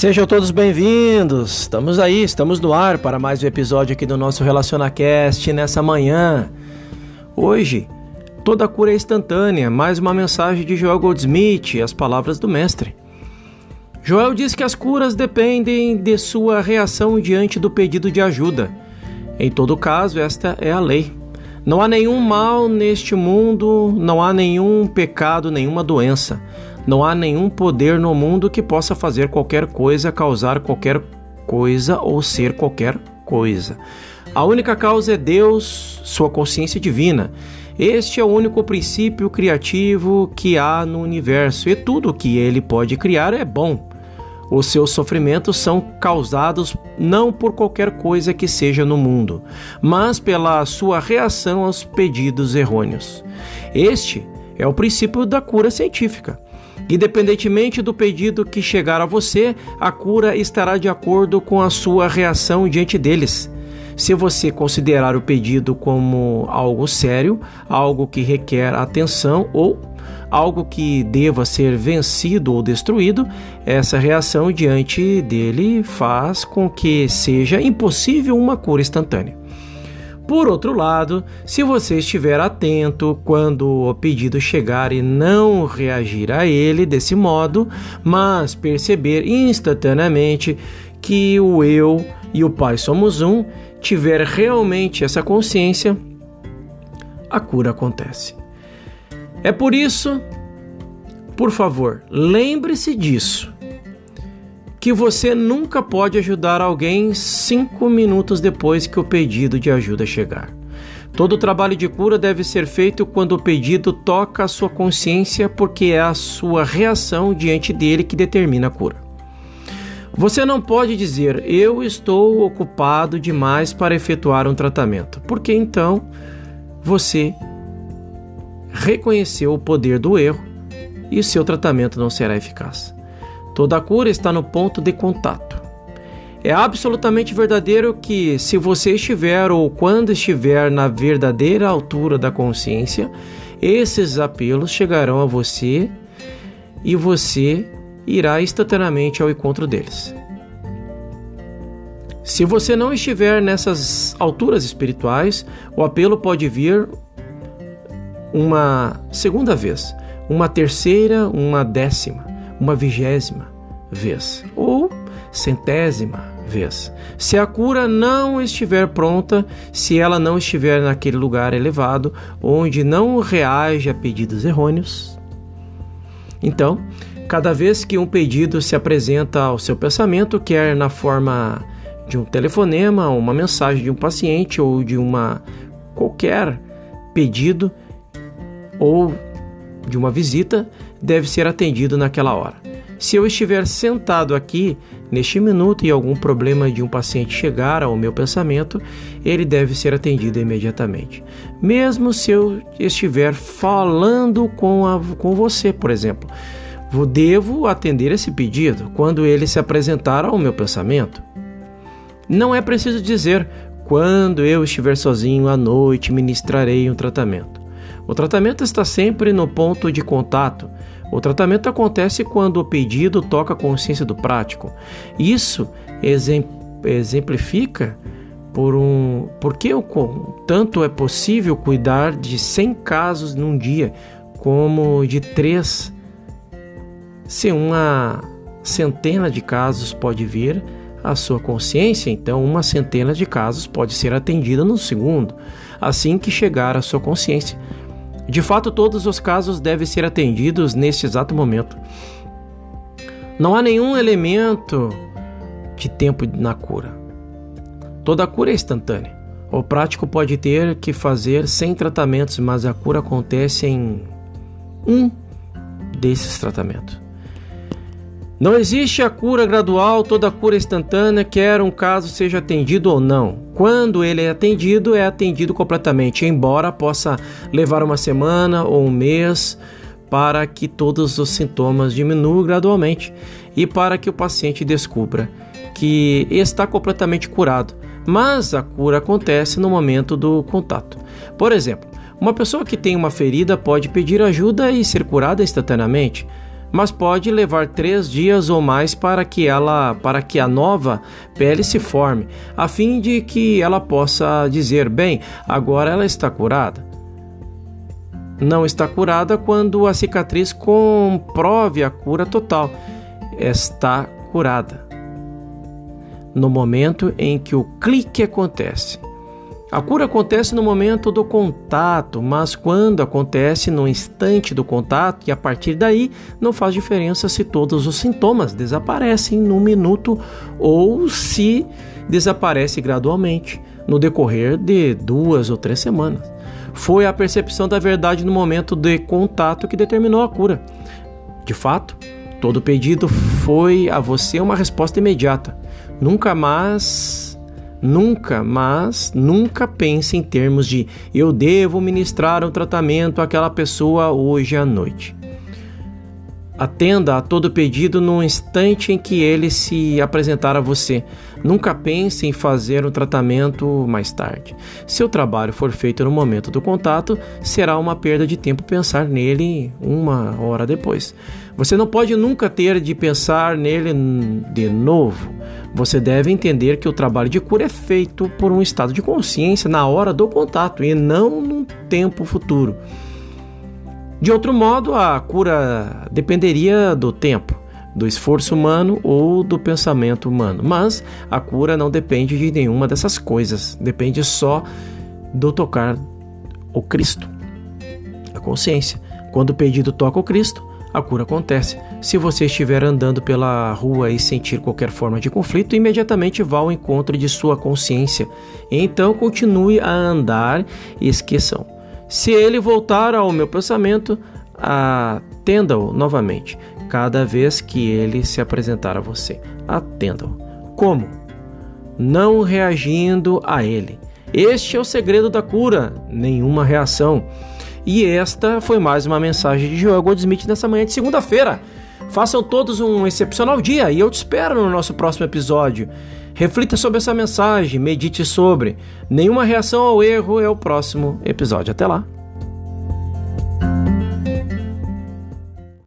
Sejam todos bem-vindos. Estamos aí, estamos no ar para mais um episódio aqui do nosso RelacionaCast nessa manhã. Hoje, toda cura é instantânea, mais uma mensagem de Joel Goldsmith, as palavras do mestre. Joel diz que as curas dependem de sua reação diante do pedido de ajuda. Em todo caso, esta é a lei. Não há nenhum mal neste mundo, não há nenhum pecado, nenhuma doença. Não há nenhum poder no mundo que possa fazer qualquer coisa, causar qualquer coisa ou ser qualquer coisa. A única causa é Deus, sua consciência divina. Este é o único princípio criativo que há no universo e tudo que ele pode criar é bom. Os seus sofrimentos são causados não por qualquer coisa que seja no mundo, mas pela sua reação aos pedidos errôneos. Este é o princípio da cura científica. Independentemente do pedido que chegar a você, a cura estará de acordo com a sua reação diante deles. Se você considerar o pedido como algo sério, algo que requer atenção ou algo que deva ser vencido ou destruído, essa reação diante dele faz com que seja impossível uma cura instantânea. Por outro lado, se você estiver atento quando o pedido chegar e não reagir a ele desse modo, mas perceber instantaneamente que o eu e o Pai somos um, tiver realmente essa consciência, a cura acontece. É por isso, por favor, lembre-se disso que você nunca pode ajudar alguém cinco minutos depois que o pedido de ajuda chegar. Todo trabalho de cura deve ser feito quando o pedido toca a sua consciência, porque é a sua reação diante dele que determina a cura. Você não pode dizer eu estou ocupado demais para efetuar um tratamento, porque então você reconheceu o poder do erro e o seu tratamento não será eficaz. Toda cura está no ponto de contato. É absolutamente verdadeiro que, se você estiver ou quando estiver na verdadeira altura da consciência, esses apelos chegarão a você e você irá instantaneamente ao encontro deles. Se você não estiver nessas alturas espirituais, o apelo pode vir uma segunda vez, uma terceira, uma décima uma vigésima vez ou centésima vez. Se a cura não estiver pronta, se ela não estiver naquele lugar elevado onde não reage a pedidos errôneos, então, cada vez que um pedido se apresenta ao seu pensamento, quer na forma de um telefonema, uma mensagem de um paciente ou de uma qualquer pedido ou de uma visita, deve ser atendido naquela hora. Se eu estiver sentado aqui neste minuto e algum problema de um paciente chegar ao meu pensamento, ele deve ser atendido imediatamente. Mesmo se eu estiver falando com, a, com você, por exemplo, devo atender esse pedido quando ele se apresentar ao meu pensamento. Não é preciso dizer quando eu estiver sozinho à noite ministrarei um tratamento. O tratamento está sempre no ponto de contato. O tratamento acontece quando o pedido toca a consciência do prático. Isso exemplifica por um porque tanto é possível cuidar de 100 casos num dia como de três. Se uma centena de casos pode vir à sua consciência, então uma centena de casos pode ser atendida no segundo, assim que chegar à sua consciência. De fato, todos os casos devem ser atendidos neste exato momento. Não há nenhum elemento de tempo na cura. Toda cura é instantânea. O prático pode ter que fazer 100 tratamentos, mas a cura acontece em um desses tratamentos. Não existe a cura gradual, toda cura instantânea, quer um caso seja atendido ou não. Quando ele é atendido, é atendido completamente, embora possa levar uma semana ou um mês para que todos os sintomas diminuam gradualmente e para que o paciente descubra que está completamente curado. Mas a cura acontece no momento do contato. Por exemplo, uma pessoa que tem uma ferida pode pedir ajuda e ser curada instantaneamente mas pode levar três dias ou mais para que ela, para que a nova pele se forme, a fim de que ela possa dizer bem, agora ela está curada. Não está curada quando a cicatriz comprove a cura total. Está curada. No momento em que o clique acontece. A cura acontece no momento do contato, mas quando acontece no instante do contato e a partir daí não faz diferença se todos os sintomas desaparecem num minuto ou se desaparece gradualmente no decorrer de duas ou três semanas. Foi a percepção da verdade no momento de contato que determinou a cura. De fato, todo pedido foi a você uma resposta imediata. Nunca mais Nunca, mas nunca pense em termos de eu devo ministrar um tratamento àquela pessoa hoje à noite. Atenda a todo pedido no instante em que ele se apresentar a você. Nunca pense em fazer um tratamento mais tarde. Se o trabalho for feito no momento do contato, será uma perda de tempo pensar nele uma hora depois. Você não pode nunca ter de pensar nele de novo. Você deve entender que o trabalho de cura é feito por um estado de consciência na hora do contato e não no tempo futuro. De outro modo, a cura dependeria do tempo, do esforço humano ou do pensamento humano. Mas a cura não depende de nenhuma dessas coisas, depende só do tocar o Cristo, a consciência. Quando o pedido toca o Cristo, a cura acontece. Se você estiver andando pela rua e sentir qualquer forma de conflito, imediatamente vá ao encontro de sua consciência. Então continue a andar e esqueçam. Se ele voltar ao meu pensamento, atenda-o novamente, cada vez que ele se apresentar a você. Atenda-o. Como? Não reagindo a ele. Este é o segredo da cura, nenhuma reação. E esta foi mais uma mensagem de Joel Goldsmith nessa manhã de segunda-feira. Façam todos um excepcional dia e eu te espero no nosso próximo episódio. Reflita sobre essa mensagem, medite sobre. Nenhuma reação ao erro é o próximo episódio. Até lá!